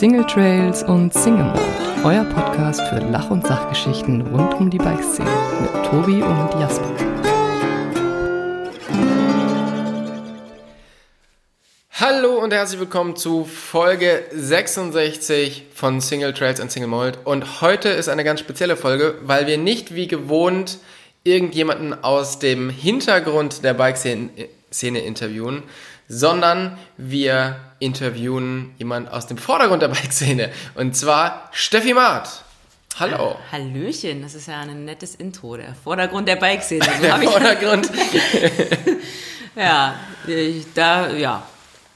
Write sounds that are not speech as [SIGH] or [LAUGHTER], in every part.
Single Trails und Single Mode, euer Podcast für Lach- und Sachgeschichten rund um die Bikeszene mit Tobi und Jasper. Hallo und herzlich willkommen zu Folge 66 von Single Trails and Single Mold. Und heute ist eine ganz spezielle Folge, weil wir nicht wie gewohnt irgendjemanden aus dem Hintergrund der Bikeszene interviewen, sondern wir interviewen jemanden aus dem Vordergrund der Bikeszene. Und zwar Steffi Maat. Hallo. Hallöchen, das ist ja ein nettes Intro, der Vordergrund der Bikeszene. So Der [LAUGHS] Vordergrund. [LAUGHS] ja, ich, da, ja,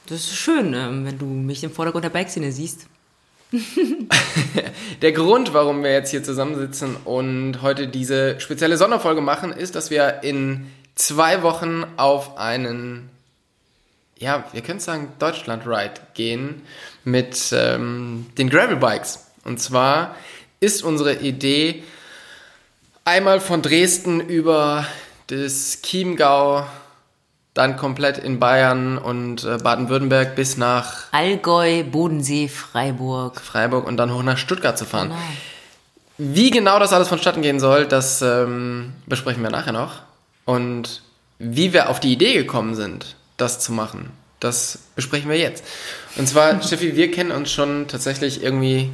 das ist schön, ähm, wenn du mich im Vordergrund der Bikeszene siehst. [LAUGHS] Der Grund, warum wir jetzt hier zusammensitzen und heute diese spezielle Sonderfolge machen, ist, dass wir in zwei Wochen auf einen, ja, wir können sagen, Deutschland-Ride gehen mit ähm, den Gravel-Bikes. Und zwar ist unsere Idee, einmal von Dresden über das Chiemgau, dann komplett in Bayern und äh, Baden-Württemberg bis nach Allgäu, Bodensee, Freiburg. Freiburg und dann hoch nach Stuttgart zu fahren. Genau. Wie genau das alles vonstatten gehen soll, das ähm, besprechen wir nachher noch. Und wie wir auf die Idee gekommen sind, das zu machen, das besprechen wir jetzt. Und zwar, [LAUGHS] Steffi, wir kennen uns schon tatsächlich irgendwie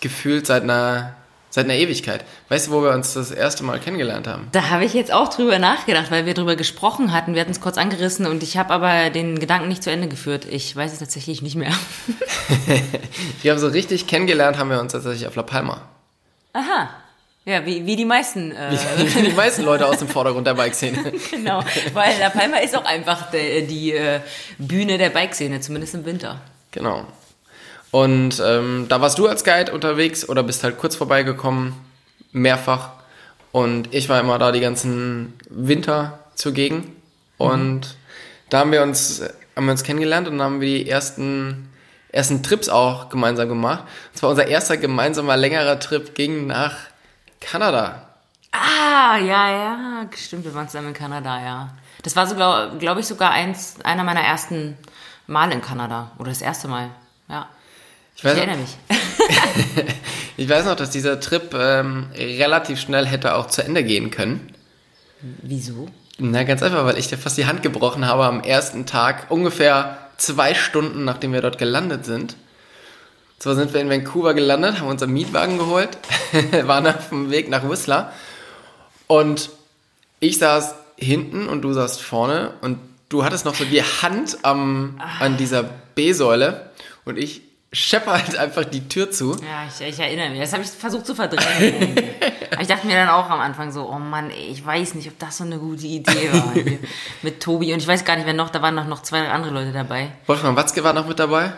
gefühlt seit einer, seit einer Ewigkeit. Weißt du, wo wir uns das erste Mal kennengelernt haben? Da habe ich jetzt auch drüber nachgedacht, weil wir drüber gesprochen hatten. Wir hatten es kurz angerissen und ich habe aber den Gedanken nicht zu Ende geführt. Ich weiß es tatsächlich nicht mehr. [LAUGHS] Wir haben so richtig kennengelernt, haben wir uns tatsächlich auf La Palma. Aha. Ja, wie, wie die meisten. [LAUGHS] Äh, Wie die meisten Leute aus dem Vordergrund der Bikeszene. [LAUGHS] genau. Weil La Palma ist auch einfach de, die äh, Bühne der Bikeszene, zumindest im Winter. Genau. Und ähm, da warst du als Guide unterwegs oder bist halt kurz vorbeigekommen, mehrfach. Und ich war immer da die ganzen Winter zugegen. Und da haben wir uns, haben wir uns kennengelernt und dann haben wir die ersten, ersten Trips auch gemeinsam gemacht. Und zwar unser erster gemeinsamer längerer Trip ging nach Kanada. Ah, ja, ja, stimmt, wir waren zusammen in Kanada, ja. Das war so, glaube glaub ich, sogar eins, einer meiner ersten Mal in Kanada. Oder das erste Mal, ja. Ich weiß, Ich erinnere mich. [LAUGHS] ich weiß noch, dass dieser Trip ähm, relativ schnell hätte auch zu Ende gehen können. Wieso? Na, ganz einfach, weil ich dir fast die Hand gebrochen habe am ersten Tag, ungefähr zwei Stunden nachdem wir dort gelandet sind. So sind wir in Vancouver gelandet, haben unseren Mietwagen geholt, [LAUGHS] waren auf dem Weg nach Whistler und ich saß hinten und du saßt vorne und du hattest noch so die Hand am, an dieser B-Säule und ich schepper halt einfach die Tür zu. Ja, ich, ich erinnere mich. Das habe ich versucht zu verdrängen. [LAUGHS] Aber ich dachte mir dann auch am Anfang so, oh Mann, ey, ich weiß nicht, ob das so eine gute Idee war. Mit Tobi und ich weiß gar nicht, wer noch, da waren noch, noch zwei andere Leute dabei. Wolfgang Watzke war noch mit dabei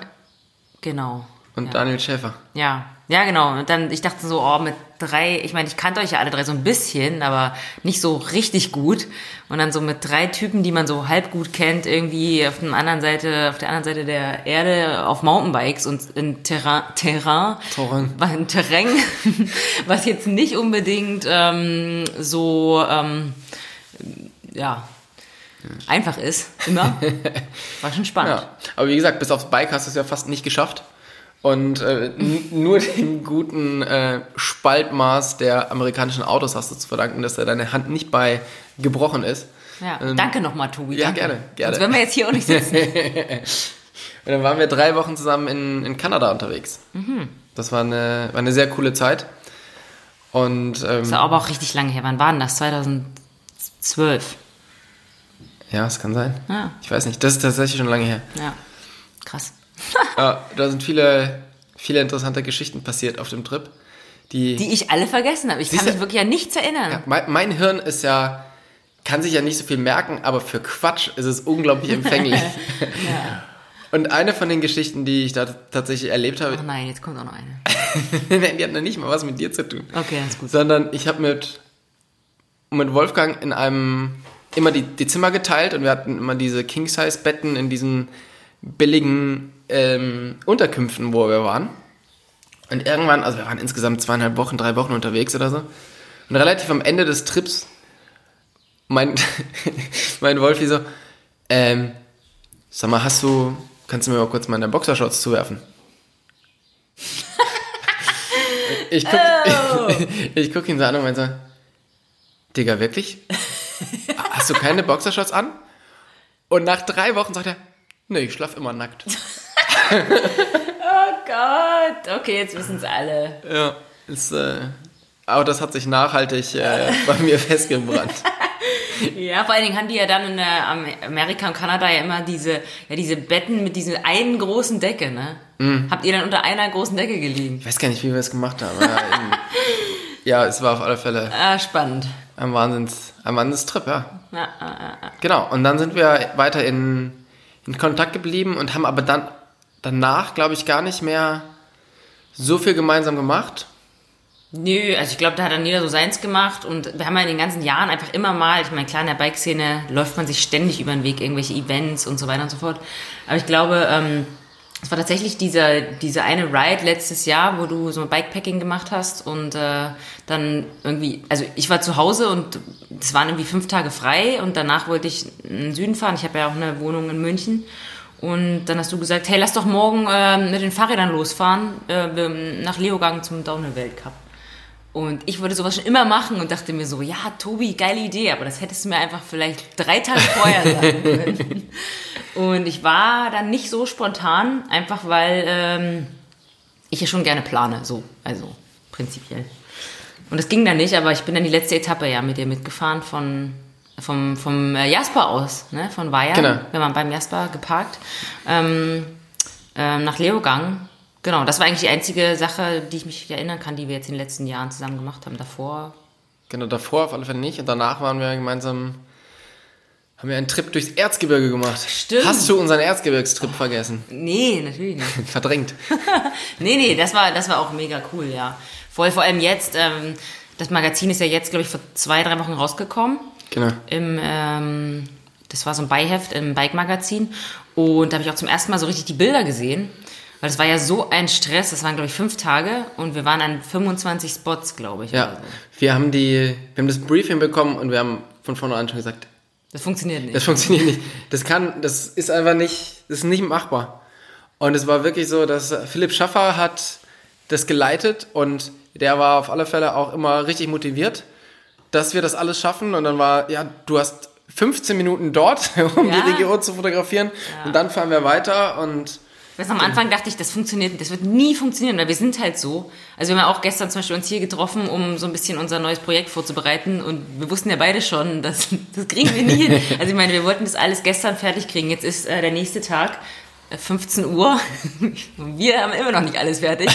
Genau. Und ja. Daniel Schäfer. Ja, ja, genau. Und dann, ich dachte so, oh, mit drei, ich meine, ich kannte euch ja alle drei so ein bisschen, aber nicht so richtig gut. Und dann so mit drei Typen, die man so halb gut kennt, irgendwie auf der anderen Seite, auf der anderen Seite der Erde auf Mountainbikes und in Terrain, Terrain, Terrain. war ein Terrain, [LAUGHS] was jetzt nicht unbedingt ähm, so, ähm, ja, einfach ist, immer. [LAUGHS] War schon spannend. Ja, aber wie gesagt, bis aufs Bike hast du es ja fast nicht geschafft. Und äh, nur dem guten äh, Spaltmaß der amerikanischen Autos hast du zu verdanken, dass da deine Hand nicht bei gebrochen ist. Ja, Ähm, danke nochmal, Tobi. ja, danke. gerne, gerne. Sonst würden wir jetzt hier auch nicht sitzen. [LAUGHS] Und dann waren wir drei Wochen zusammen in, in Kanada unterwegs. Mhm. Das war eine, war eine sehr coole Zeit. Und ähm, Das war aber auch richtig lange her. Wann war denn das? 2012. ja, es kann sein. Ja. Ich weiß nicht, das ist tatsächlich schon lange her. Ja, krass. [LAUGHS] Ja, da sind viele, viele interessante Geschichten passiert auf dem Trip. Die, Die ich alle vergessen habe. Ich kann mich wirklich an nichts erinnern. Ja, mein, mein Hirn ist ja, kann sich ja nicht so viel merken, aber für Quatsch ist es unglaublich [LAUGHS] empfänglich. Und eine von den Geschichten, die ich da tatsächlich erlebt habe, Oh nein, jetzt kommt auch noch eine. [LAUGHS] Nein, die hat noch nicht mal was mit dir zu tun. Okay, das ist gut. Sondern ich habe mit, mit Wolfgang in einem immer die, die Zimmer geteilt und wir hatten immer diese King-Size-Betten in diesen billigen ähm, Unterkünften, wo wir waren. Und irgendwann, also wir waren insgesamt zweieinhalb Wochen, drei Wochen unterwegs oder so. Und relativ am Ende des Trips mein, [LAUGHS] mein Wolfi so, ähm, sag mal, hast du, kannst du mir mal kurz meine Boxershorts zuwerfen? [LAUGHS] ich guck, Oh. [LAUGHS] ich guck ihn so an und meine so, Digga, wirklich? Hast du keine Boxershorts an? Und nach drei Wochen sagt er, nee, ich schlaf immer nackt. [LAUGHS] Oh Gott. Okay, jetzt wissen es alle. Ja, ist, äh, aber das hat sich nachhaltig äh, [LAUGHS] bei mir festgebrannt. Ja, vor allen Dingen haben die ja dann in Am- Amerika und Kanada ja immer diese, ja, diese Betten mit dieser einen großen Decke, ne? Habt ihr dann unter einer großen Decke gelegen? Ich weiß gar nicht, wie wir es gemacht haben. in, [LAUGHS] ja, es war auf alle Fälle Ah, spannend. ein Wahnsinns, ein Wahnsinnstrip, ja. Ja, ah, ah, ah. Genau, und dann sind wir weiter in, in Kontakt geblieben und haben aber dann danach, glaube ich, gar nicht mehr so viel gemeinsam gemacht. Nö, also ich glaube, da hat dann jeder so seins gemacht und wir haben ja in den ganzen Jahren einfach immer mal, ich meine, klar, in der Bike-Szene läuft man sich ständig über den Weg, irgendwelche Events und so weiter und so fort. Aber ich glaube, ähm, es war tatsächlich dieser, diese eine Ride letztes Jahr, wo du so Bikepacking gemacht hast und äh, dann irgendwie, also ich war zu Hause und es waren irgendwie fünf Tage frei und danach wollte ich in den Süden fahren. Ich habe ja auch eine Wohnung in München. Und dann hast du gesagt, hey, lass doch morgen äh, mit den Fahrrädern losfahren äh, nach Leogang zum Downhill-Weltcup. Und ich wollte sowas schon immer machen und dachte mir so, ja, Tobi, geile Idee, aber das hättest du mir einfach vielleicht drei Tage vorher sagen können. [LAUGHS] Und ich war dann nicht so spontan, einfach weil ähm, ich ja schon gerne plane, so, also prinzipiell. Und das ging dann nicht, aber ich bin dann die letzte Etappe ja mit dir mitgefahren von vom, vom äh, Jasper aus, ne, von Weiher. Genau. Wir waren beim Jasper geparkt. Ähm, ähm, nach Leogang. Genau, das war eigentlich die einzige Sache, die ich mich erinnern kann, die wir jetzt in den letzten Jahren zusammen gemacht haben. Davor. Genau, davor auf alle Fälle nicht. Und danach waren wir gemeinsam, haben wir einen Trip durchs Erzgebirge gemacht. Stimmt. Hast du unseren Erzgebirgstrip vergessen? Nee, natürlich nicht. [LAUGHS] Verdrängt. [LAUGHS] nee, nee, das war, das war auch mega cool, ja. Voll, vor allem jetzt, ähm, das Magazin ist ja jetzt, glaube ich, vor zwei, drei Wochen rausgekommen. Genau. Im, ähm, das war so ein Beiheft im Bike-Magazin. Und da habe ich auch zum ersten Mal so richtig die Bilder gesehen. Weil das war ja so ein Stress. Das waren, glaube ich, fünf Tage. Und wir waren an 25 Spots, glaube ich. Ja, so. wir haben die, wir haben das Briefing bekommen und wir haben von vornherein schon gesagt, Das funktioniert nicht. das funktioniert nicht. Das kann, das ist einfach nicht, das ist nicht machbar. Und es war wirklich so, dass Philipp Schaffer hat das geleitet und der war auf alle Fälle auch immer richtig motiviert, dass wir das alles schaffen. Und dann war, ja, du hast 15 Minuten dort, [LAUGHS] um Ja. die Region zu fotografieren. Und dann fahren wir weiter und Weißt, am Anfang dachte ich, das funktioniert, das wird nie funktionieren, weil wir sind halt so. Also wir haben ja auch gestern zum Beispiel uns hier getroffen, um so ein bisschen unser neues Projekt vorzubereiten und wir wussten ja beide schon, [LAUGHS] dass, das kriegen wir nie hin. [LAUGHS] Also ich meine, wir wollten das alles gestern fertig kriegen. Jetzt ist äh, der nächste Tag, äh, 15 Uhr. Und [LAUGHS] wir haben immer noch nicht alles fertig.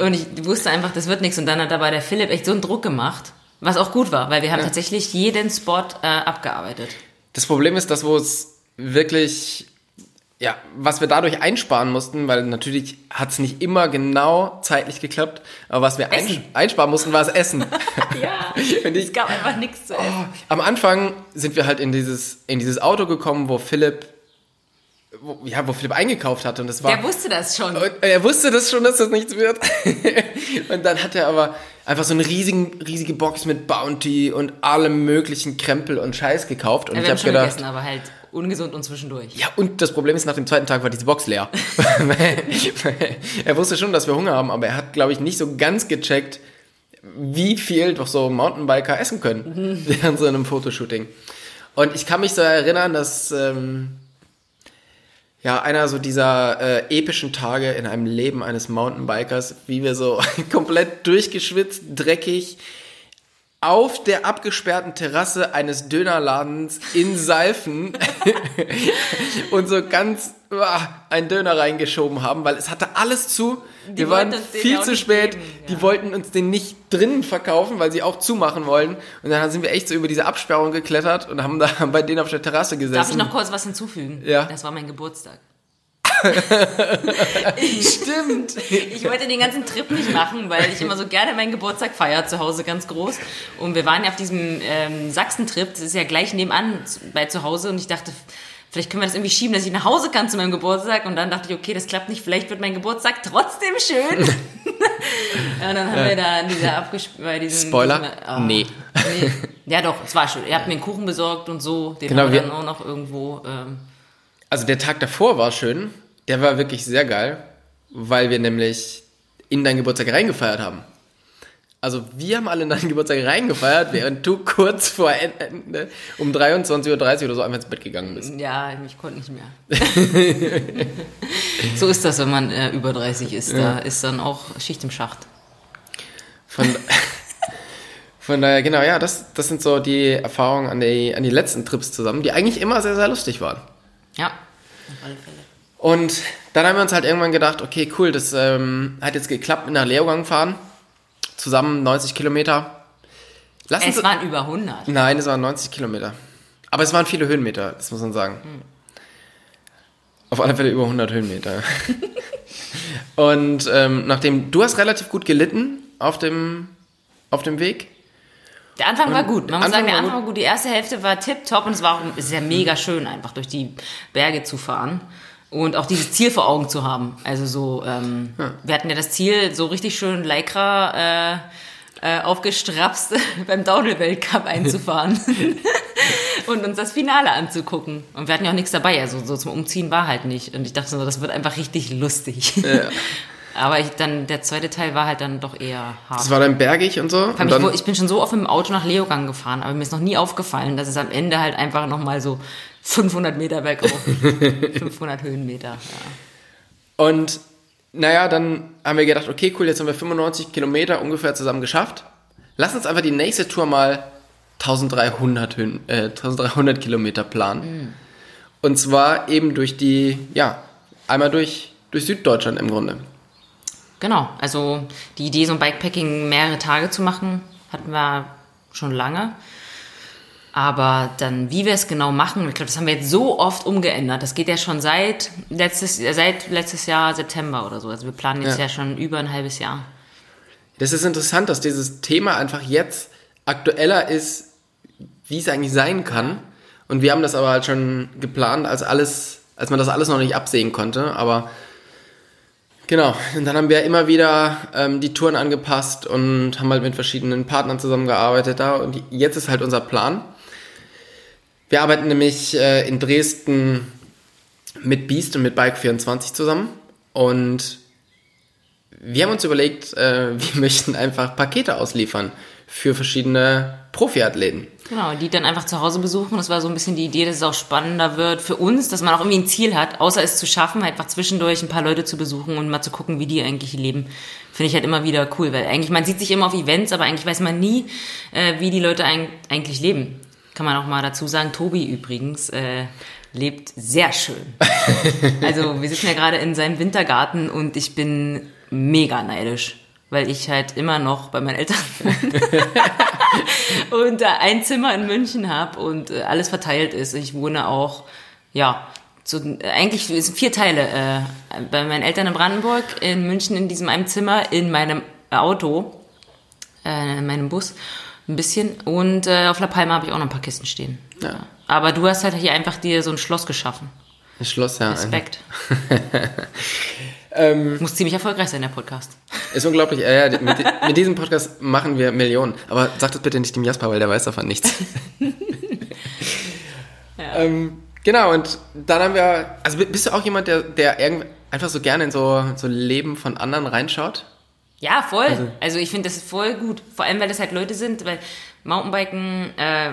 Und ich wusste einfach, das wird nichts. Und dann hat dabei der Philipp echt so einen Druck gemacht, was auch gut war, weil wir haben tatsächlich jeden Spot äh, abgearbeitet. Das Problem ist, dass wo es wirklich, ja, was wir dadurch einsparen mussten, weil natürlich hat es nicht immer genau zeitlich geklappt, aber was wir einsch einsparen mussten, war das Essen. [LAUGHS] Ja, [LAUGHS] Und ich- es gab einfach nichts zu essen. Am Anfang sind wir halt in dieses, in dieses Auto gekommen, wo Philipp, wo, ja, wo Philipp eingekauft hatte und das war... Der wusste das schon. Er wusste das schon, dass das nichts wird. [LAUGHS] und dann hat er aber einfach so eine riesigen, riesige Box mit Bounty und allem möglichen Krempel und Scheiß gekauft. Und Ja, ich wir haben habe schon gedacht, gegessen, aber halt ungesund und zwischendurch. Ja, und das Problem ist, nach dem zweiten Tag war diese Box leer. [LAUGHS] er wusste schon, dass wir Hunger haben, aber er hat, glaube ich, nicht so ganz gecheckt, wie viel doch so Mountainbiker essen können während so einem Fotoshooting. Und ich kann mich so erinnern, dass ähm, ja einer so dieser äh, epischen Tage in einem Leben eines Mountainbikers, wie wir so [LAUGHS] komplett durchgeschwitzt, dreckig auf der abgesperrten Terrasse eines Dönerladens in Seifen [LAUGHS] und so ganz uah, einen Döner reingeschoben haben, weil es hatte alles zu. Die wir waren viel zu spät. geben, Die ja. wollten uns den nicht drinnen verkaufen, weil sie auch zumachen wollen. Und dann sind wir echt so über diese Absperrung geklettert und haben da [LAUGHS] bei denen auf der Terrasse gesessen. Darf ich noch kurz was hinzufügen? Ja. Das war mein Geburtstag. [LAUGHS] Stimmt. Ich wollte den ganzen Trip nicht machen, weil ich immer so gerne meinen Geburtstag feiere, zu Hause ganz groß. Und wir waren ja auf diesem ähm, Sachsen-Trip, das ist ja gleich nebenan bei zu Hause. Und ich dachte, vielleicht können wir das irgendwie schieben, dass ich nach Hause kann zu meinem Geburtstag. Und dann dachte ich, okay, das klappt nicht, vielleicht wird mein Geburtstag trotzdem schön. [LAUGHS] und dann haben wir da diese abgesp bei diesem... Spoiler? Diesem, ah, Nee. nee. Ja doch, es war schön. Ihr habt mir einen Kuchen besorgt und so. Den Genau, haben wir wir- dann auch noch irgendwo... Ähm, Also der Tag davor war schön. Der war wirklich sehr geil, weil wir nämlich in deinen Geburtstag reingefeiert haben. Also wir haben alle in deinen Geburtstag reingefeiert, während du kurz vor Ende um 23.30 Uhr oder so einfach ins Bett gegangen bist. Ja, ich konnte nicht mehr. so ist das, wenn man äh, über 30 ist. Da ist dann auch Schicht im Schacht. Von, [LAUGHS] von daher, genau, ja, das, das sind so die Erfahrungen an die, an die letzten Trips zusammen, die eigentlich immer sehr, sehr lustig waren. Ja, auf alle Fälle. Und dann haben wir uns halt irgendwann gedacht, okay, cool, das ähm, hat jetzt geklappt mit nach Leogang fahren. Zusammen 90 Kilometer. Lass uns, Es waren über 100. nein, es waren 90 Kilometer. Aber es waren viele Höhenmeter, das muss man sagen. Auf alle Fälle über 100 Höhenmeter. [LAUGHS] Und ähm, nachdem, du hast relativ gut gelitten auf dem, auf dem Weg. Der Anfang war gut. Man muss sagen, der Anfang war gut. Die erste Hälfte war tipptopp und es war auch es ist ja mega schön, einfach durch die Berge zu fahren. Und auch dieses Ziel vor Augen zu haben. Also so, ähm, wir hatten ja das Ziel, so richtig schön Lycra äh, äh, aufgestrapst [LAUGHS] beim Downhill-Weltcup einzufahren. [LAUGHS] und uns das Finale anzugucken. Und wir hatten ja auch nichts dabei. Also so zum Umziehen war halt nicht. Und ich dachte so, das wird einfach richtig lustig. [LAUGHS] Aber ich, dann, der zweite Teil war halt dann doch eher hart. Es war dann bergig und so. Und dann, ich, ich bin schon so oft dem Auto nach Leogang gefahren, aber mir ist noch nie aufgefallen, dass es am Ende halt einfach nochmal so 500 Meter bergauf, [LAUGHS] 500 Höhenmeter. Ja. Und naja, dann haben wir gedacht, okay, cool, jetzt haben wir 95 Kilometer ungefähr zusammen geschafft. Lass uns einfach die nächste Tour mal 1300, Höhen, äh, 1300 Kilometer planen. Und zwar eben durch die, ja, einmal durch, durch Süddeutschland im Grunde. Genau, also die Idee, so ein Bikepacking mehrere Tage zu machen, hatten wir schon lange. Aber dann, wie wir es genau machen, ich glaube, das haben wir jetzt so oft umgeändert. Das geht ja schon seit letztes, äh, seit letztes Jahr September oder so. Also wir planen jetzt Ja. ja, schon über ein halbes Jahr. Das ist interessant, dass dieses Thema einfach jetzt aktueller ist, wie es eigentlich sein kann. Und wir haben das aber halt schon geplant, als alles, als man das alles noch nicht absehen konnte. Aber genau, und dann haben wir immer wieder ähm, die Touren angepasst und haben halt mit verschiedenen Partnern zusammengearbeitet da. Und jetzt ist halt unser Plan. Wir arbeiten nämlich äh, in Dresden mit Beast und mit Bike24 zusammen. Und wir haben uns überlegt, äh, [LAUGHS] wir möchten einfach Pakete ausliefern für verschiedene Profiathleten. Genau, die dann einfach zu Hause besuchen. Das war so ein bisschen die Idee, dass es auch spannender wird für uns, dass man auch irgendwie ein Ziel hat, außer es zu schaffen, einfach zwischendurch ein paar Leute zu besuchen und mal zu gucken, wie die eigentlich leben. Finde ich halt immer wieder cool, weil eigentlich, man sieht sich immer auf Events, aber eigentlich weiß man nie, äh, wie die Leute eigentlich leben. Kann man auch mal dazu sagen, Tobi übrigens äh, lebt sehr schön. [LAUGHS] Also wir sitzen ja gerade in seinem Wintergarten und ich bin mega neidisch, weil ich halt immer noch bei meinen Eltern [LAUGHS] und da ein Zimmer in München habe und äh, alles verteilt ist. Ich wohne auch, ja, so, eigentlich sind vier Teile. Äh, bei meinen Eltern in Brandenburg, in München in diesem einem Zimmer, in meinem Auto, äh, in meinem Bus ein bisschen und äh, auf La Palma habe ich auch noch ein paar Kisten stehen. Ja. Aber du hast halt hier einfach dir so ein Schloss geschaffen. Ein Schloss, ja. Respekt. [LAUGHS] Ähm, Muss ziemlich erfolgreich sein, der Podcast. ist unglaublich. Äh, ja, mit, mit diesem Podcast machen wir Millionen. Aber sag das bitte nicht dem Jasper, weil der weiß davon nichts. [LAUGHS] ähm, genau, und dann haben wir. Also bist du auch jemand, der, der einfach so gerne in so, so Leben von anderen reinschaut? Ja, voll. Also, ich finde das voll gut. Vor allem, weil das halt Leute sind, weil Mountainbiken äh,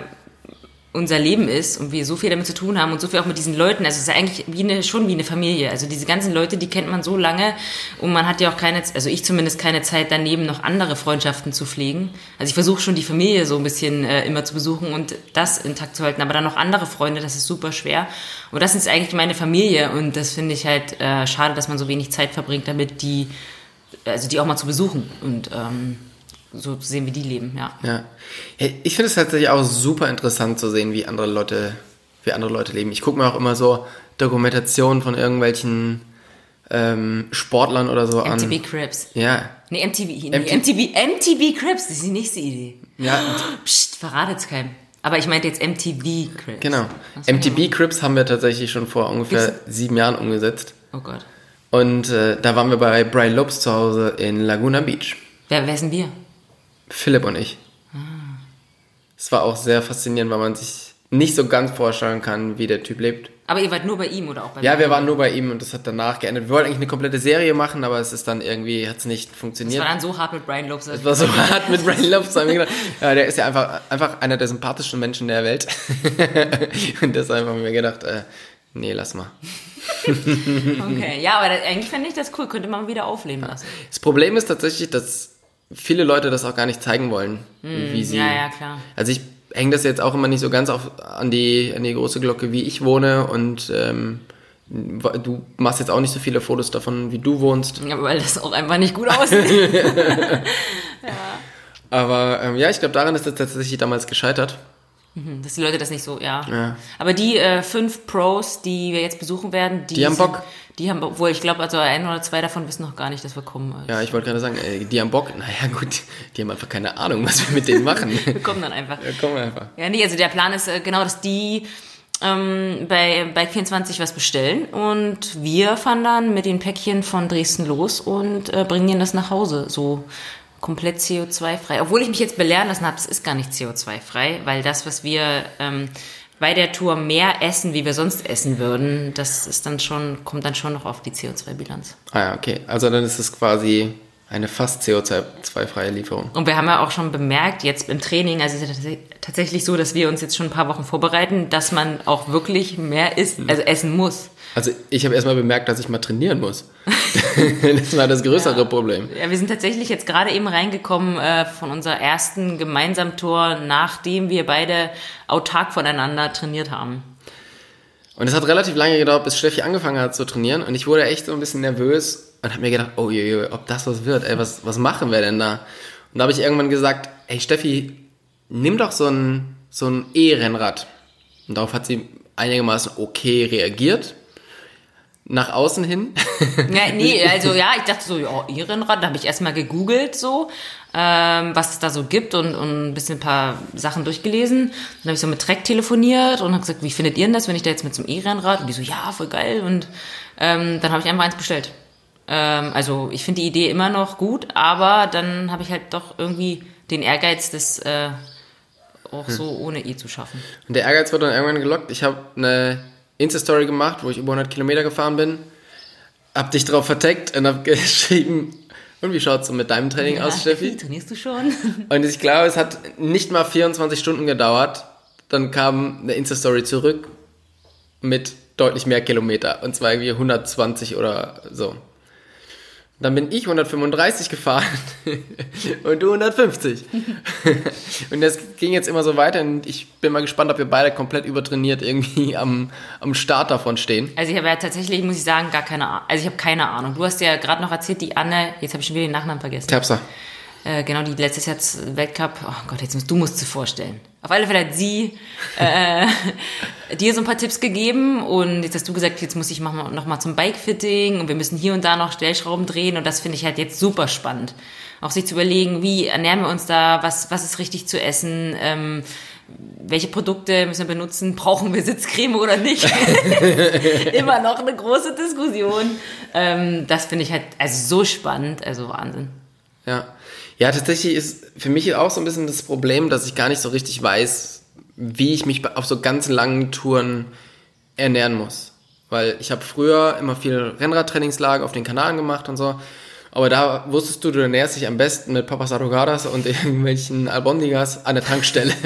unser Leben ist und wir so viel damit zu tun haben und so viel auch mit diesen Leuten. Also es ist eigentlich wie eine, schon wie eine Familie. Also diese ganzen Leute, die kennt man so lange und man hat ja auch keine, also ich zumindest keine Zeit daneben noch andere Freundschaften zu pflegen. Also ich versuche schon die Familie so ein bisschen äh, immer zu besuchen und das intakt zu halten, aber dann noch andere Freunde, das ist super schwer. Und das ist eigentlich meine Familie und das finde ich halt äh, schade, dass man so wenig Zeit verbringt, damit die also die auch mal zu besuchen und ähm, so zu sehen, wie die leben, ja. Ja. Ich finde es tatsächlich auch super interessant zu sehen, wie andere Leute, wie andere Leute leben. Ich gucke mir auch immer so Dokumentationen von irgendwelchen ähm, Sportlern oder so an. MTV Cribs. Ja. Nee, MTV, nee, MTV. MTV, MTV Cribs, das ist die nächste Idee. Ja, Psst, verratet's keinem. Aber ich meinte jetzt MTV Cribs. genau. Das war MTB Crips haben wir tatsächlich schon vor ungefähr sieben Jahren umgesetzt. Oh Gott. Und äh, da waren wir bei Brian Lopes zu Hause in Laguna Beach. Wer, wer sind wir? Philipp und ich. Es war auch sehr faszinierend, weil man sich nicht so ganz vorstellen kann, wie der Typ lebt. Aber ihr wart nur bei ihm oder auch bei Ja, wir waren nur bei ihm und das hat danach geendet. Wir wollten eigentlich eine komplette Serie machen, aber es ist dann irgendwie, hat es nicht funktioniert. war dann so hart mit Brian Lopes. Das war so [LAUGHS] hart mit Brian Lopes. haben wir gedacht. Ja, der ist ja einfach, einfach einer der sympathischsten Menschen der Welt. [LAUGHS] und deshalb haben wir gedacht, äh, nee, lass mal. [LAUGHS] Okay, ja, aber das, eigentlich fände ich das cool. Könnte man wieder aufleben lassen. Das Problem ist tatsächlich, dass viele Leute das auch gar nicht zeigen wollen, wie sie. ja, ja, klar. Also ich hänge das jetzt auch immer nicht so ganz auf, an, die, an die große Glocke, wie ich wohne und ähm, du machst jetzt auch nicht so viele Fotos davon, wie du wohnst. Ja, weil das auch einfach nicht gut aussieht. [LAUGHS] [LAUGHS] Aber ähm, ja, ich glaube, daran ist das tatsächlich damals gescheitert. Dass die Leute das nicht so, ja. Ja. Aber die äh, fünf Pros, die wir jetzt besuchen werden, die, Die haben sind- Bock. Die haben, obwohl ich glaube, also ein oder zwei davon wissen noch gar nicht, dass wir kommen. Ja, ich wollte gerade sagen, ey, die haben Bock. Naja, gut, die haben einfach keine Ahnung, was wir mit denen machen. [LAUGHS] Wir kommen dann einfach. ja, komm einfach. Ja, nee, also der Plan ist äh, genau, dass die ähm, bei Bike24 was bestellen und wir fahren dann mit den Päckchen von Dresden los und äh, bringen ihnen das nach Hause. So komplett CO2-frei. Obwohl ich mich jetzt belehren lassen habe, es ist gar nicht CO2-frei, weil das, was wir ähm, bei der Tour mehr essen, wie wir sonst essen würden, das ist dann schon, kommt dann schon noch auf die CO2-Bilanz. Ah ja, okay. Also dann ist es quasi eine fast CO2-freie Lieferung. Und wir haben ja auch schon bemerkt, jetzt im Training, also es ist ja tats- tatsächlich so, dass wir uns jetzt schon ein paar Wochen vorbereiten, dass man auch wirklich mehr isst, also essen muss. Also ich habe erstmal bemerkt, dass ich mal trainieren muss. [LAUGHS] das war das größere Problem. Ja, wir sind tatsächlich jetzt gerade eben reingekommen äh, von unserer ersten Gemeinsamtour, nachdem wir beide autark voneinander trainiert haben. Und es hat relativ lange gedauert, bis Steffi angefangen hat zu trainieren. Und ich wurde echt so ein bisschen nervös und habe mir gedacht, oh je, je, ob das was wird, ey, was, was machen wir denn da? Und da habe ich irgendwann gesagt, ey Steffi, nimm doch so ein, so ein E-Rennrad. Und darauf hat sie einigermaßen okay reagiert. Nach außen hin. [LAUGHS] Ja, nee, also ja, ich dachte so, ja, Ehrenrad, da habe ich erstmal gegoogelt so, ähm, was es da so gibt und, und ein bisschen ein paar Sachen durchgelesen. Dann habe ich so mit Trek telefoniert und habe gesagt, wie findet ihr denn das, wenn ich da jetzt mit einem E-Rennrad? Und die so, ja, voll geil. Und ähm, dann habe ich einfach eins bestellt. Ähm, also ich finde die Idee immer noch gut, aber dann habe ich halt doch irgendwie den Ehrgeiz, das äh, auch so ohne E zu schaffen. Und der Ehrgeiz wird dann irgendwann gelockt. Ich habe eine Insta-Story gemacht, wo ich über 100 Kilometer gefahren bin. Hab dich drauf verteckt und hab [LAUGHS] geschrieben, und wie schaut's so mit deinem Training aus, Steffi? Trainierst du schon? [LAUGHS] Und ich glaube, es hat nicht mal 24 Stunden gedauert. Dann kam eine Insta-Story zurück mit deutlich mehr Kilometer. Und zwar irgendwie 120 oder so. Dann bin ich 135 gefahren [LAUGHS] und du 150. [LAUGHS] und das ging jetzt immer so weiter und ich bin mal gespannt, ob wir beide komplett übertrainiert irgendwie am, am Start davon stehen. Also ich habe ja tatsächlich, muss ich sagen, gar keine Ahnung. Also ich habe keine Ahnung. Du hast ja gerade noch erzählt, die Anne, jetzt habe ich schon wieder den Nachnamen vergessen. Terpser. Äh, genau, die letztes Jahr Weltcup. Oh Gott, jetzt musst du musst dir vorstellen. Auf alle Fälle hat sie äh, [LAUGHS] dir so ein paar Tipps gegeben und jetzt hast du gesagt, jetzt muss ich mach mal- noch mal zum Bikefitting und wir müssen hier und da noch Stellschrauben drehen und das finde ich halt jetzt super spannend. Auch sich zu überlegen, wie ernähren wir uns da, was, was ist richtig zu essen, ähm, welche Produkte müssen wir benutzen, brauchen wir Sitzcreme oder nicht? [LAUGHS] Immer noch eine große Diskussion. Ähm, das finde ich halt also so spannend, also Wahnsinn. Ja. Ja, tatsächlich ist für mich auch so ein bisschen das Problem, dass ich gar nicht so richtig weiß, wie ich mich auf so ganz langen Touren ernähren muss. Weil ich habe früher immer viel Rennradtrainingslager auf den Kanaren gemacht und so. Aber da wusstest du, du ernährst dich am besten mit Papas Arrogadas und [LAUGHS] irgendwelchen Albondigas an der Tankstelle. [LAUGHS]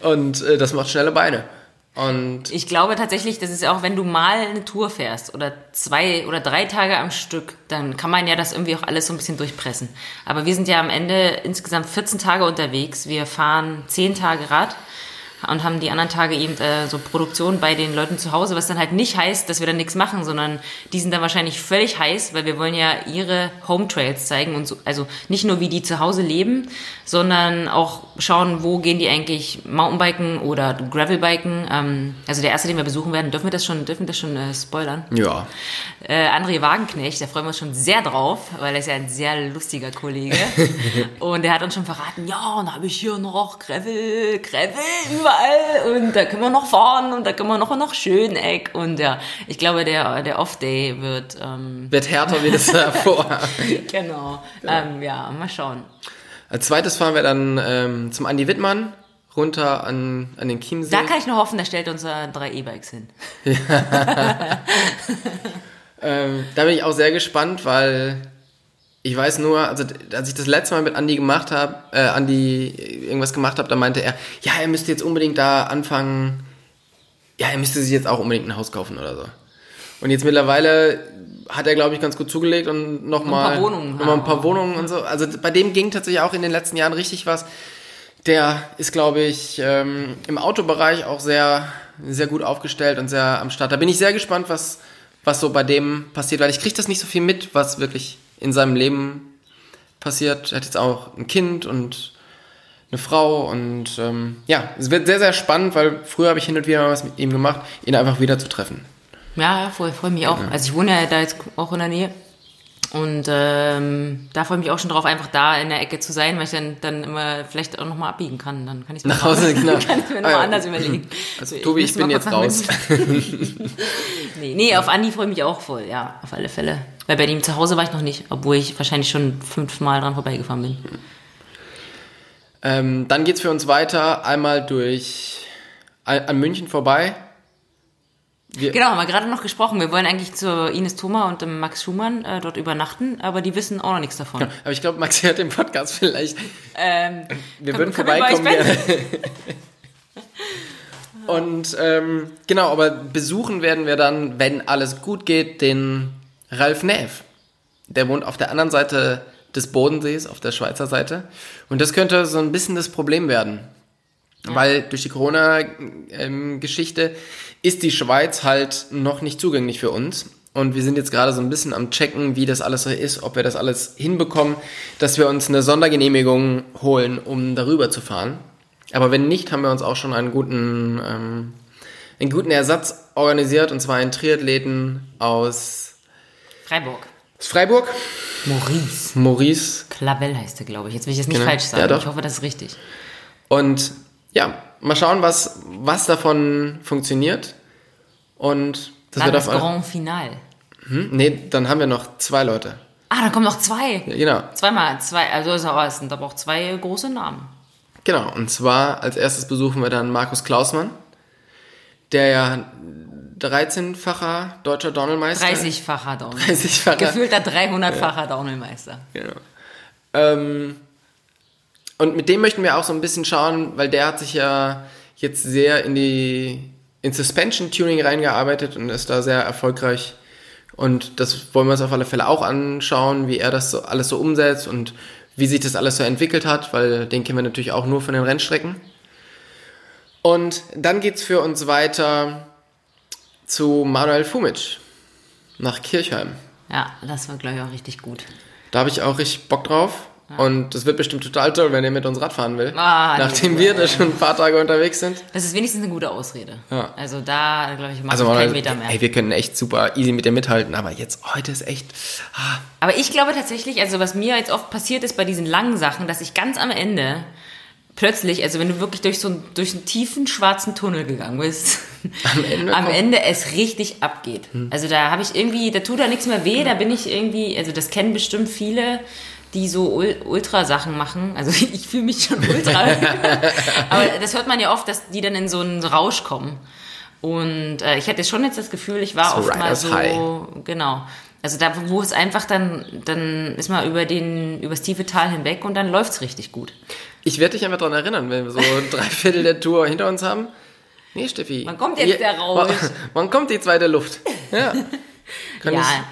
Und äh, das macht schnelle Beine. Und Ich glaube tatsächlich, das ist auch, wenn du mal eine Tour fährst oder zwei oder drei Tage am Stück, dann kann man ja das irgendwie auch alles so ein bisschen durchpressen. Aber wir sind ja am Ende insgesamt 14 Tage unterwegs. Wir fahren 10 Tage Rad und haben die anderen Tage eben äh, so Produktion bei den Leuten zu Hause, was dann halt nicht heißt, dass wir dann nichts machen, sondern die sind dann wahrscheinlich völlig heiß, weil wir wollen ja ihre Home Trails zeigen und so, also nicht nur wie die zu Hause leben, sondern auch schauen, wo gehen die eigentlich Mountainbiken oder Gravelbiken. Ähm, also der erste, den wir besuchen werden, dürfen wir das schon, dürfen wir das schon äh, spoilern? ja, Äh, André Wagenknecht, da freuen wir uns schon sehr drauf, weil er ist ja ein sehr lustiger Kollege. [LAUGHS] und er hat uns schon verraten, ja, und habe ich hier noch Gravel, Gravel überall und da können wir noch fahren und da können wir noch nach Schöneck. Und ja, ich glaube, der, der Off-Day wird, ähm, wird härter wie das [LAUGHS] davor. genau, Ähm, ja, mal schauen. Als zweites fahren wir dann ähm, zum Andi Wittmann runter an, an den Chiemsee. Da kann ich nur hoffen, da stellt uns äh, drei E-Bikes hin. [LAUGHS] Ähm, da bin ich auch sehr gespannt, weil ich weiß nur, also als ich das letzte Mal mit Andi gemacht habe, äh, Andi irgendwas gemacht habe, da meinte er, ja, er müsste jetzt unbedingt da anfangen, ja, er müsste sich jetzt auch unbedingt ein Haus kaufen oder so. Und jetzt mittlerweile hat er, glaube ich, ganz gut zugelegt und nochmal Ein paar Wohnungen noch mal ein paar. Wohnungen und so. Also bei dem ging tatsächlich auch in den letzten Jahren richtig was. Der ist, glaube ich, ähm, im Autobereich auch sehr, sehr gut aufgestellt und sehr am Start. Da bin ich sehr gespannt, was, was so bei dem passiert, weil ich kriege das nicht so viel mit, was wirklich in seinem Leben passiert. Er hat jetzt auch ein Kind und eine Frau und ähm, ja, es wird sehr, sehr spannend, weil früher habe ich hin und wieder mal was mit ihm gemacht, ihn einfach wieder zu treffen. Ja, ja, freue mich auch. Also ich wohne ja da jetzt auch in der Nähe. Und ähm, da freue ich mich auch schon drauf, einfach da in der Ecke zu sein, weil ich dann, dann immer vielleicht auch nochmal abbiegen kann. Dann kann ich Nach Hause, genau. [LAUGHS] kann ich mir Ah, nochmal ja. anders überlegen. Also, Tobi, ich müsste bin jetzt raus. [LAUGHS] Nee, nee, auf Andi freue ich mich auch voll, ja, auf alle Fälle. Weil bei ihm zu Hause war ich noch nicht, obwohl ich wahrscheinlich schon fünfmal dran vorbeigefahren bin. Ähm, dann geht's für uns weiter, einmal durch an München vorbei. Wir, Genau, haben wir gerade noch gesprochen. Wir wollen eigentlich zu Ines Thoma und dem Max Schumann äh, dort übernachten, aber die wissen auch noch nichts davon. Aber ich glaube, Maxi hat den Podcast vielleicht. Ähm, Wir Können- würden wir vorbeikommen. gerne. [LAUGHS] Und ähm, genau, aber besuchen werden wir dann, wenn alles gut geht, den Ralf Neff. Der wohnt auf der anderen Seite des Bodensees, auf der Schweizer Seite. Und das könnte so ein bisschen das Problem werden. Weil durch die Corona-Geschichte ist die Schweiz halt noch nicht zugänglich für uns. Und wir sind jetzt gerade so ein bisschen am Checken, wie das alles so ist, ob wir das alles hinbekommen, dass wir uns eine Sondergenehmigung holen, um darüber zu fahren. Aber wenn nicht, haben wir uns auch schon einen guten, ähm, einen guten Ersatz organisiert, und zwar einen Triathleten aus, Freiburg. aus Freiburg, Maurice. Maurice. Clavel heißt er, glaube ich. Jetzt will ich es nicht Genau. falsch sagen. Ja, ich hoffe, das ist richtig. Und ja, mal schauen, was, was davon funktioniert. Und das Dann wird das auf Grand Final. hm? Nee, dann haben wir noch zwei Leute. Ah, da kommen noch zwei. Ja, genau. Zweimal, zwei, also ist aber, es sind aber auch zwei große Namen. Genau. Und zwar als erstes besuchen wir dann Markus Klausmann, der ja 13-facher deutscher Downhillmeister 30-facher Downhill. 30-facher. Gefühlter 300-facher Downhillmeister. Genau. Ähm, und mit dem möchten wir auch so ein bisschen schauen, weil der hat sich ja jetzt sehr in die in Suspension Tuning reingearbeitet und ist da sehr erfolgreich. Und das wollen wir uns auf alle Fälle auch anschauen, wie er das so, alles so umsetzt und wie sich das alles so entwickelt hat, weil den kennen wir natürlich auch nur von den Rennstrecken. Und dann geht's für uns weiter zu Manuel Fumic nach Kirchheim. Ja, das war, glaube ich, auch richtig gut. Da habe ich auch richtig Bock drauf. Und das wird bestimmt total toll, wenn er mit uns Radfahren will. Ah, Nachdem nee. wir da schon ein paar Tage unterwegs sind. Das ist wenigstens eine gute Ausrede. Ja. Also da, glaube ich, mache Also ich keinen Meter mehr. ey, wir können echt super easy mit dir mithalten, aber jetzt heute ist echt. Ah, Aber ich glaube tatsächlich, also was mir jetzt oft passiert ist bei diesen langen Sachen, dass ich ganz am Ende plötzlich, also wenn du wirklich durch so einen, durch einen tiefen schwarzen Tunnel gegangen bist, [LAUGHS] Am Ende am Ende es richtig abgeht. Also da habe ich irgendwie, da tut da nichts mehr weh, da bin ich irgendwie, also das kennen bestimmt viele, die so Ul- Ultrasachen machen. Also [LAUGHS] ich fühle mich schon ultra. [LAUGHS] Aber das hört man ja oft, dass die dann in so einen Rausch kommen. Und äh, ich hatte schon jetzt das Gefühl, ich war So oft mal so, High. genau. Also da, wo es einfach dann, dann ist man über den, übers tiefe Tal hinweg und dann läuft's richtig gut. Ich werde dich einfach daran erinnern, wenn wir so drei Viertel der Tour hinter uns haben. Nee, Steffi. Wann kommt jetzt der Rausch? Wann, kommt die zweite Luft? Ja. [LAUGHS] Ja,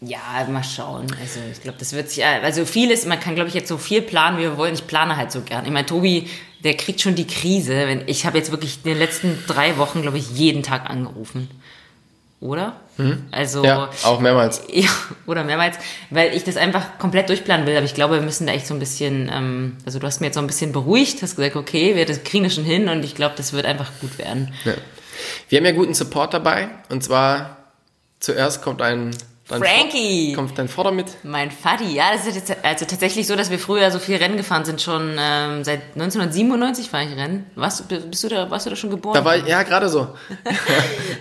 ja, mal schauen. Also ich glaube, das wird sich, also vieles, man kann glaube ich jetzt so viel planen, wie wir wollen. Ich plane halt so gern. Ich meine, Tobi, der kriegt schon die Krise. Wenn, ich habe jetzt wirklich in den letzten drei Wochen, glaube ich, jeden Tag angerufen. Oder? Also, Mhm. ja, auch mehrmals. [LAUGHS] Ja, oder mehrmals, weil ich das einfach komplett durchplanen will. Aber ich glaube, wir müssen da echt so ein bisschen, ähm, also du hast mir jetzt so ein bisschen beruhigt, hast gesagt, okay, wir das kriegen das schon hin und ich glaube, das wird einfach gut werden. Ja. Wir haben ja guten Support dabei. Und zwar zuerst kommt ein Dein Frankie! Vater- Kommt dein Vater mit? Mein Vati, ja, das ist jetzt also tatsächlich so, dass wir früher so viel Rennen gefahren sind. Schon ähm, seit 1997 fahre ich Rennen. Was, bist du da, warst du da schon geboren? Da war ich, ja, gerade so. [LAUGHS]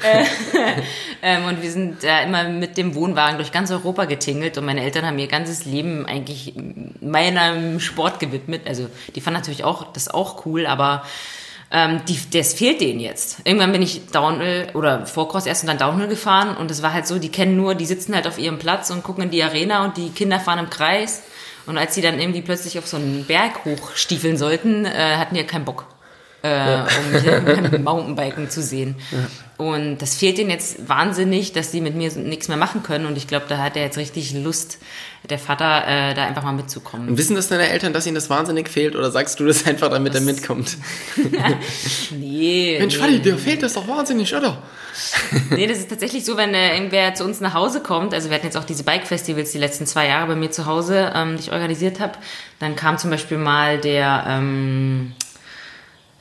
[LAUGHS] Ähm, und wir sind da immer mit dem Wohnwagen durch ganz Europa getingelt und meine Eltern haben ihr ganzes Leben eigentlich meinem Sport gewidmet. Also die fanden natürlich auch das auch cool, aber ähm, die, das fehlt denen jetzt. Irgendwann bin ich Downhill oder Vorcross erst und dann Downhill gefahren und es war halt so, die kennen nur, die sitzen halt auf ihrem Platz und gucken in die Arena und die Kinder fahren im Kreis. Und als sie dann irgendwie plötzlich auf so einen Berg hochstiefeln sollten, äh, hatten die ja keinen Bock äh, um [LAUGHS] mich beim Mountainbiken zu sehen. Und das fehlt denen jetzt wahnsinnig, dass die mit mir nichts mehr machen können. Und ich glaube, da hat er jetzt richtig Lust, der Vater, äh, da einfach mal mitzukommen. Und wissen das deine Eltern, dass ihnen das wahnsinnig fehlt? Oder sagst du das einfach, damit er mitkommt? [LAUGHS] Nee, Mensch, nee, Vati, dir fehlt das doch wahnsinnig, oder? nee, das ist tatsächlich so, wenn äh, irgendwer zu uns nach Hause kommt, also wir hatten jetzt auch diese Bike-Festivals die letzten zwei Jahre bei mir zu Hause, ähm, die ich organisiert habe, dann kam zum Beispiel mal der, ähm,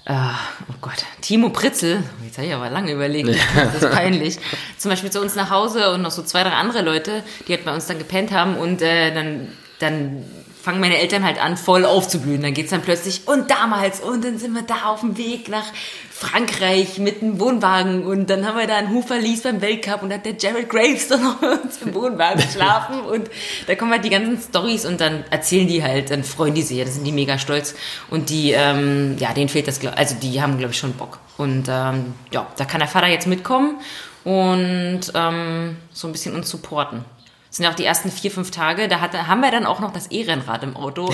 äh, oh Gott, Timo Pritzel, jetzt habe ich aber lange überlegt, das ist peinlich, zum Beispiel zu uns nach Hause und noch so zwei, drei andere Leute, die halt bei uns dann gepennt haben und äh, dann, dann fangen meine Eltern halt an, voll aufzublühen. Dann geht's dann plötzlich, und damals, und dann sind wir da auf dem Weg nach Frankreich mit einem Wohnwagen. Und dann haben wir da einen Huferlies beim Weltcup und hat der Jared Graves dann noch bei uns im Wohnwagen geschlafen. Und da kommen halt die ganzen Stories und dann erzählen die halt, dann freuen die sich, ja, da sind die mega stolz. Und die, ähm, ja, denen fehlt das, also die haben, glaube ich, schon Bock. Und ähm, ja, da kann der Vater jetzt mitkommen und ähm, so ein bisschen uns supporten. Das sind ja auch die ersten vier, fünf Tage. Da hatte, haben wir dann auch noch das E-Rennrad im Auto.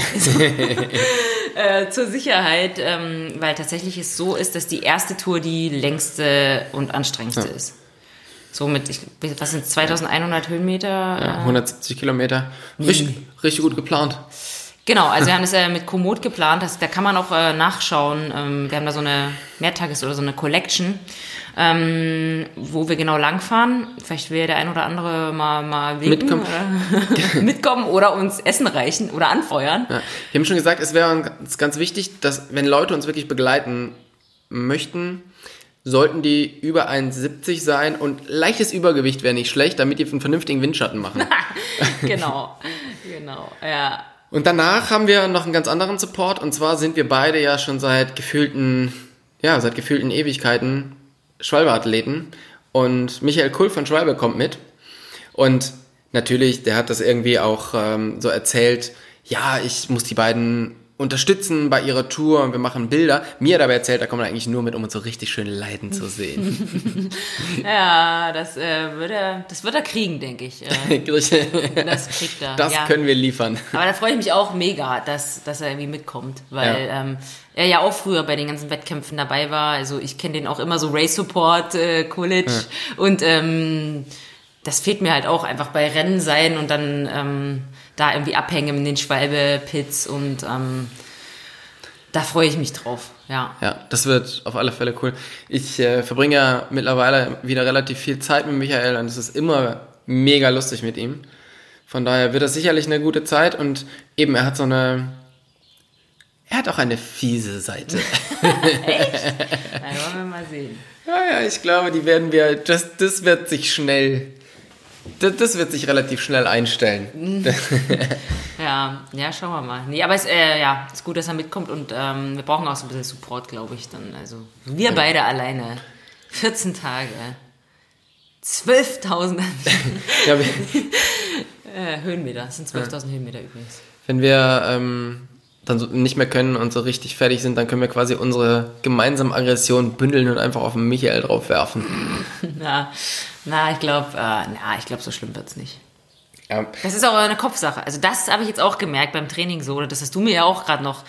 [LAUGHS] äh, zur Sicherheit, ähm, weil tatsächlich es so ist, dass die erste Tour die längste und anstrengendste ist. So mit, ich, was sind 2100 Höhenmeter? Ja, 170 Kilometer. Richtig, richtig gut geplant. Genau, also wir haben das äh, mit Komoot geplant, das, da kann man auch äh, nachschauen. Ähm, wir haben da so eine Mehrtages- oder so eine Collection, ähm, wo wir genau langfahren. Vielleicht will der ein oder andere mal, mal winken, Mitkommen. Oder [LAUGHS] mitkommen oder uns Essen reichen oder anfeuern. Ja. Wir haben schon gesagt, es wäre uns ganz wichtig, dass wenn Leute uns wirklich begleiten möchten, sollten die über 1,70 sein und leichtes Übergewicht wäre nicht schlecht, damit die einen vernünftigen Windschatten machen. [LAUGHS] genau, genau, ja. Und danach haben wir noch einen ganz anderen Support. Und zwar sind wir beide ja schon seit gefühlten, ja, seit gefühlten Ewigkeiten Schwalbe-Athleten. Und Michael Kull von Schwalbe kommt mit. Und natürlich, der hat das irgendwie auch ähm, so erzählt, ja, ich muss die beiden unterstützen bei ihrer Tour und wir machen Bilder. Mir aber erzählt, da kommt er eigentlich nur mit, um uns so richtig schön leiden zu sehen. [LAUGHS] Ja, das, äh, wird er, das wird er kriegen, denke ich. Äh, [LAUGHS] das kriegt er. Das ja. können wir liefern. Aber da freue ich mich auch mega, dass, dass er irgendwie mitkommt, weil Ja. ähm, er ja auch früher bei den ganzen Wettkämpfen dabei war. Also ich kenne den auch immer so Race Support, äh, College und ähm, das fehlt mir halt auch einfach bei Rennen sein und dann ähm, da irgendwie abhängen in den Schwalbe-Pits und ähm, da freue ich mich drauf, ja. Ja, das wird auf alle Fälle cool. Ich äh, verbringe ja mittlerweile wieder relativ viel Zeit mit Michael und es ist immer mega lustig mit ihm. Von daher wird das sicherlich eine gute Zeit und eben, er hat so eine. Er hat auch eine fiese Seite. [LAUGHS] [LAUGHS] Na, wollen wir mal sehen. ja, ja, ich glaube, die werden wir. Das, das wird sich schnell. Das, das wird sich relativ schnell einstellen. [LAUGHS] Ja, ja, schauen wir mal. Nee, aber es äh, ja, ist gut, dass er mitkommt und ähm, wir brauchen auch so ein bisschen Support, glaube ich, dann. Also wir beide alleine. 14 Tage. 12.000 [LAUGHS] Ja, äh, Höhenmeter. Das sind 12.000 Höhenmeter übrigens. Wenn wir ähm, dann so nicht mehr können und so richtig fertig sind, dann können wir quasi unsere gemeinsame Aggression bündeln und einfach auf den Michael drauf werfen. [LAUGHS] Na, na ich glaube, äh, na, ich glaube, so schlimm wird's nicht. Ja. Das ist auch eine Kopfsache. Also das habe ich jetzt auch gemerkt beim Training so. Das hast du mir ja auch gerade noch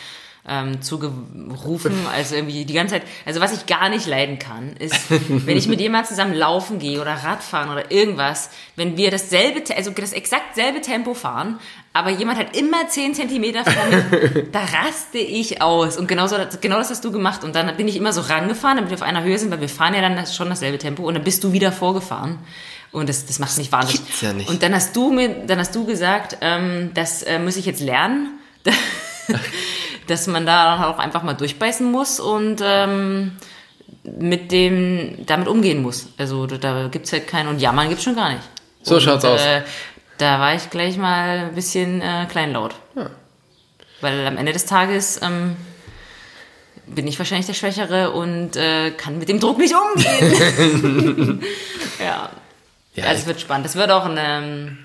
ähm, zugerufen. [LAUGHS] Also irgendwie die ganze Zeit. Also was ich gar nicht leiden kann, ist, wenn ich mit jemandem zusammen laufen gehe oder Radfahren oder irgendwas, wenn wir dasselbe, also das exakt selbe Tempo fahren, aber jemand hat immer 10 Zentimeter vor mir, [LAUGHS] da raste ich aus. Und genau, so, genau das hast du gemacht. Und dann bin ich immer so rangefahren, damit wir auf einer Höhe sind, weil wir fahren ja dann schon dasselbe Tempo. Und dann bist du wieder vorgefahren. Und das, das macht mich wahnsinnig. gibt's ja nicht. Und dann hast du mir, dann hast du gesagt, ähm, das äh, muss ich jetzt lernen, [LAUGHS] dass man da dann auch einfach mal durchbeißen muss und ähm, mit dem damit umgehen muss. Also da- da gibt's halt keinen und jammern gibt's schon gar nicht. So schaut's aus. Äh, da war ich gleich mal ein bisschen äh, kleinlaut. Ja. Weil am Ende des Tages ähm, bin ich wahrscheinlich der Schwächere und äh, kann mit dem Druck nicht umgehen. [LAUGHS] [LAUGHS] ja. Ja, also es wird spannend. Es wird auch ein, ähm,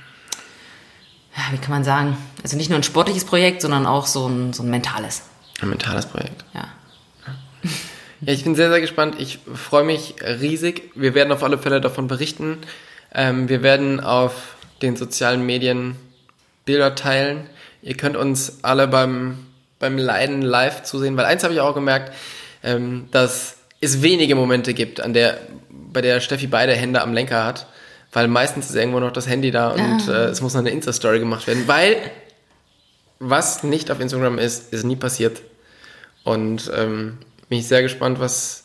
ja, wie kann man sagen, also nicht nur ein sportliches Projekt, sondern auch so ein, so ein mentales. Ein mentales Projekt. Ja. Ja, ich bin sehr, sehr gespannt. Ich freue mich riesig. Wir werden auf alle Fälle davon berichten. Ähm, wir werden auf den sozialen Medien Bilder teilen. Ihr könnt uns alle beim, beim Leiden live zusehen, weil eins habe ich auch gemerkt, ähm, dass es wenige Momente gibt, an der, bei der Steffi beide Hände am Lenker hat, weil meistens ist irgendwo noch das Handy da und äh, es muss noch eine Insta-Story gemacht werden, weil was nicht auf Instagram ist, ist nie passiert. Und ähm, bin ich sehr gespannt, was,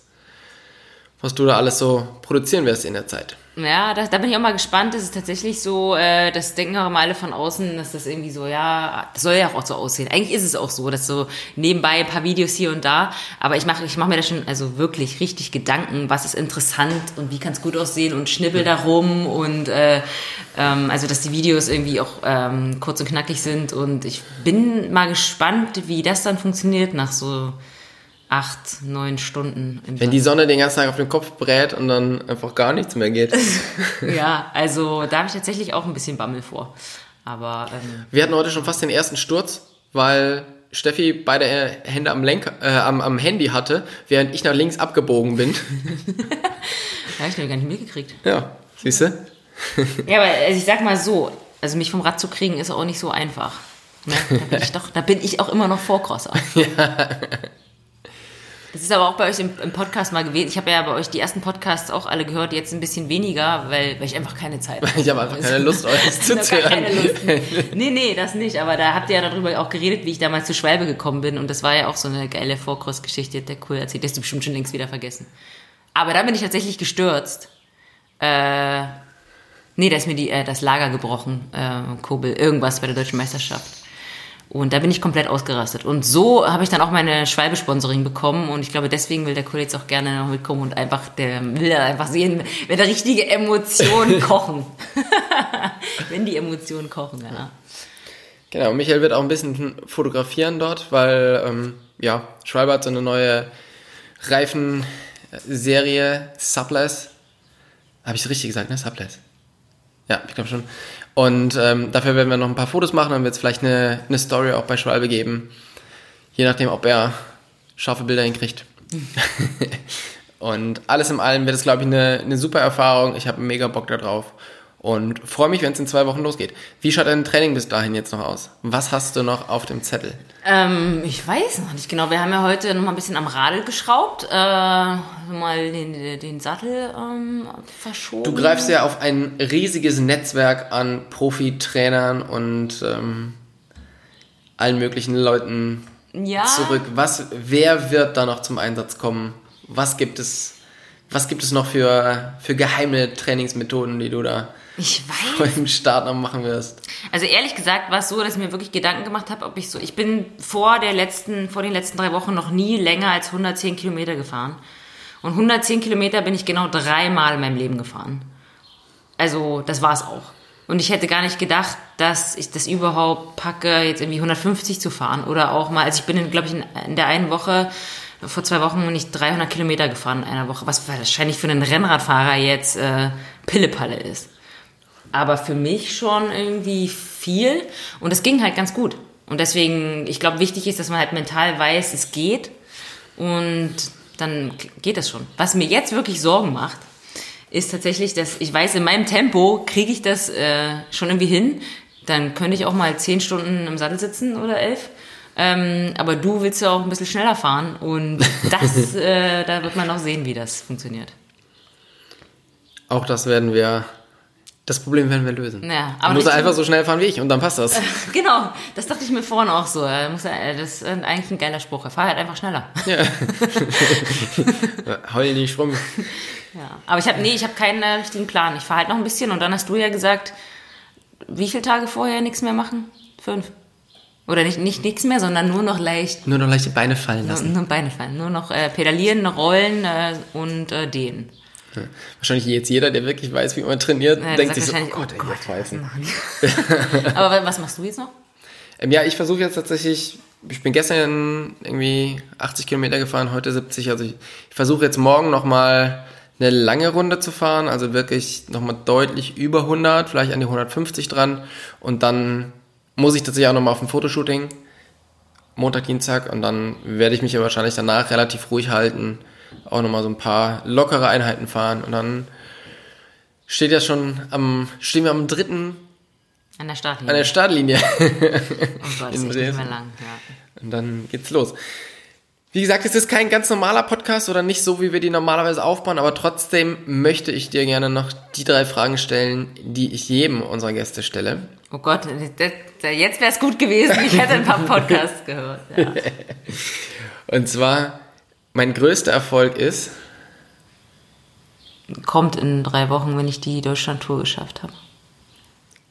was du da alles so produzieren wirst in der Zeit. Ja, da, da bin ich auch mal gespannt. Das ist tatsächlich so, äh, das denken auch immer alle von außen, dass das irgendwie so, ja, das soll ja auch so aussehen. Eigentlich ist es auch so, dass so nebenbei ein paar Videos hier und da, aber ich mache ich mach mir da schon also wirklich richtig Gedanken, was ist interessant und wie kann es gut aussehen und schnibbel da rum und äh, ähm, also dass die Videos irgendwie auch ähm, kurz und knackig sind und ich bin mal gespannt, wie das dann funktioniert nach so acht, neun Stunden. Im Wenn die Sonne den ganzen Tag auf den Kopf brät und dann einfach gar nichts mehr geht. [LAUGHS] ja, also da habe ich tatsächlich auch ein bisschen Bammel vor. Aber ähm, Wir hatten heute schon fast den ersten Sturz, weil Steffi beide Hände am, Lenk, äh, am, am Handy hatte, während ich nach links abgebogen bin. [LAUGHS] da habe ich mir gar nicht mitgekriegt. Ja, siehst du? Ja, aber also ich sag mal so, also mich vom Rad zu kriegen ist auch nicht so einfach. Ne? Da, bin ich [LAUGHS] doch, da bin ich auch immer noch Vorcrosser. Ja. Das ist aber auch bei euch im, im Podcast mal gewesen. Ich habe ja bei euch die ersten Podcasts auch alle gehört, jetzt ein bisschen weniger, weil, weil ich einfach keine Zeit habe. Ich habe einfach keine Lust, euch [LAUGHS] zuzuhören. keine Lust. Nee, nee, das nicht. Aber da habt ihr ja darüber auch geredet, wie ich damals zu Schwalbe gekommen bin. Und das war ja auch so eine geile Vorcross-Geschichte, der cool erzählt. Das hast du bestimmt schon längst wieder vergessen. Aber da bin ich tatsächlich gestürzt. Äh, nee, da ist mir die, äh, das Lager gebrochen, äh, Kobel, irgendwas bei der Deutschen Meisterschaft. Und da bin ich komplett ausgerastet. Und so habe ich dann auch meine Schwalbe-Sponsoring bekommen. Und ich glaube, deswegen will der Kollege jetzt auch gerne noch mitkommen und einfach, der will einfach sehen, wenn da richtige Emotionen [LAUGHS] kochen. [LAUGHS] wenn die Emotionen kochen, ja. Genau, Michael wird auch ein bisschen fotografieren dort, weil, ähm, ja, Schwalbe hat so eine neue Reifenserie, Subless. Habe ich es richtig gesagt, ne? Subless. Ja, ich glaube schon. Und ähm, dafür werden wir noch ein paar Fotos machen, dann wird es vielleicht eine, eine Story auch bei Schwalbe geben. Je nachdem, ob er scharfe Bilder hinkriegt. [LAUGHS] und alles in allem wird es, glaube ich, eine, eine super Erfahrung. Ich habe mega Bock darauf und freue mich, wenn es in zwei Wochen losgeht. Wie schaut dein Training bis dahin jetzt noch aus? Was hast du noch auf dem Zettel? Ähm, ich weiß noch nicht genau. Wir haben ja heute noch mal ein bisschen am Radl geschraubt, äh, mal den, den Sattel ähm, verschoben. Du greifst ja auf ein riesiges Netzwerk an Profitrainern und ähm, allen möglichen Leuten ja. zurück. Was, wer wird da noch zum Einsatz kommen? Was gibt es? Was gibt es noch für, für geheime Trainingsmethoden, die du da ich weiß. vor dem Start noch machen wirst? Also ehrlich gesagt war es so, dass ich mir wirklich Gedanken gemacht habe, ob ich so, ich bin vor der letzten, vor den letzten drei Wochen noch nie länger als 110 Kilometer gefahren. Und 110 Kilometer bin ich genau dreimal in meinem Leben gefahren. Also das war es auch. Und ich hätte gar nicht gedacht, dass ich das überhaupt packe, jetzt irgendwie 150 zu fahren. Oder auch mal, also ich bin, glaube ich, in, in der einen Woche vor zwei Wochen bin ich 300 Kilometer gefahren in einer Woche, was wahrscheinlich für einen Rennradfahrer jetzt äh, Pillepalle ist. Aber für mich schon irgendwie viel und es ging halt ganz gut. Und deswegen, ich glaube, wichtig ist, dass man halt mental weiß, es geht und dann geht das schon. Was mir jetzt wirklich Sorgen macht, ist tatsächlich, dass ich weiß, in meinem Tempo kriege ich das äh, schon irgendwie hin. Dann könnte ich auch mal zehn Stunden im Sattel sitzen oder elf. Ähm, aber du willst ja auch ein bisschen schneller fahren und [LAUGHS] das, äh, da wird man noch sehen, wie das funktioniert. Auch das werden wir, das Problem werden wir lösen. Ja, aber du musst einfach so schnell fahren wie ich und dann passt das. [LAUGHS] genau, das dachte ich mir vorhin auch so. Das ist eigentlich ein geiler Spruch. Er fahrt halt einfach schneller. Ja. Heul nicht rum. Ja, aber ich habe nee, ich habe keinen äh, richtigen Plan. Ich fahre halt noch ein bisschen und dann hast du ja gesagt, wie viele Tage vorher nichts mehr machen? Fünf. Oder nicht, nicht nichts mehr, sondern nur noch leicht. Nur noch leicht die Beine fallen lassen. Nur, nur Beine fallen. Nur noch äh, pedalieren, rollen äh, und äh, dehnen. Wahrscheinlich jetzt jeder, der wirklich weiß, wie man trainiert, Ja, denkt sich so, oh Gott, ey, oh machen die? [LAUGHS] Aber was machst du jetzt noch? Ähm, ja, ich versuche jetzt tatsächlich, ich bin gestern irgendwie 80 Kilometer gefahren, heute 70, also ich, ich versuche jetzt morgen nochmal eine lange Runde zu fahren, also wirklich nochmal deutlich über 100, vielleicht an die 150 dran. Und dann muss ich tatsächlich auch nochmal auf ein Fotoshooting, Montag, Dienstag. Und dann werde ich mich ja wahrscheinlich danach relativ ruhig halten, auch nochmal so ein paar lockere Einheiten fahren und dann steht ja schon am, stehen wir am dritten An der Startlinie. an der Startlinie. oh Gott, [LAUGHS] ist nicht mehr lang. Ja. Und dann geht's los. Wie gesagt, es ist kein ganz normaler Podcast oder nicht so, wie wir die normalerweise aufbauen, aber trotzdem möchte ich dir gerne noch die drei Fragen stellen, die ich jedem unserer Gäste stelle. Oh Gott, jetzt wäre es gut gewesen. Ich hätte ein paar [LAUGHS] Podcasts gehört. Ja. Und zwar, mein größter Erfolg ist, Kommt in drei Wochen, wenn ich die Deutschland-Tour geschafft habe.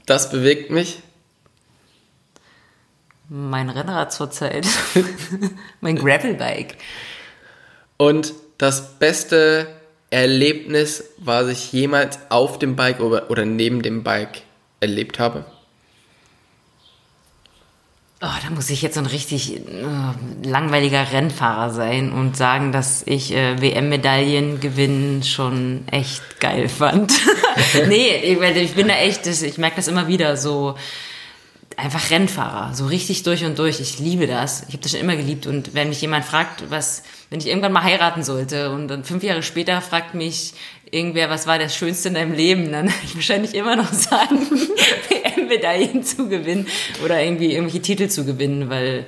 das bewegt mich. Mein Rennrad zurzeit. [LAUGHS] mein Gravelbike. Und das beste Erlebnis, was ich jemals auf dem Bike oder, neben dem Bike erlebt habe. Da muss ich jetzt so ein richtig äh, langweiliger Rennfahrer sein und sagen, dass ich äh, WM-Medaillen gewinnen schon echt geil fand. [LAUGHS] nee, ich, ich bin da echt, ich merke das immer wieder so. Einfach Rennfahrer, so richtig durch und durch. Ich liebe das. Ich habe das schon immer geliebt. Und wenn mich jemand fragt, was, wenn ich irgendwann mal heiraten sollte und dann fünf Jahre später fragt mich irgendwer, was war das Schönste in deinem Leben, dann werde [LAUGHS] ich wahrscheinlich immer noch sagen, [LAUGHS] WM-Medaillen zu gewinnen oder irgendwie irgendwelche Titel zu gewinnen, weil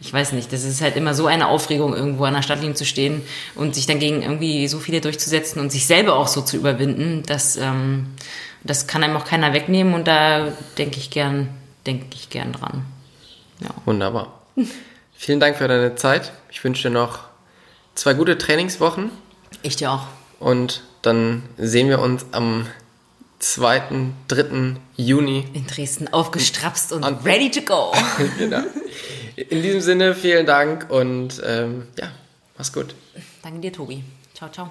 ich weiß nicht, das ist halt immer so eine Aufregung, irgendwo an der Startlinie zu stehen und sich dann gegen irgendwie so viele durchzusetzen und sich selber auch so zu überwinden, dass ähm, das kann einem auch keiner wegnehmen und da denke ich gern, denke ich gern dran. Ja. Wunderbar. Vielen Dank für deine Zeit. Ich wünsche dir noch zwei gute Trainingswochen Ich dir auch. und dann sehen wir uns am 2., 3. Juni. In Dresden aufgestrapst und, Und- ready to go. [LAUGHS] genau. In diesem Sinne, vielen Dank und ähm, ja, mach's gut. Danke dir, Tobi. Ciao, ciao.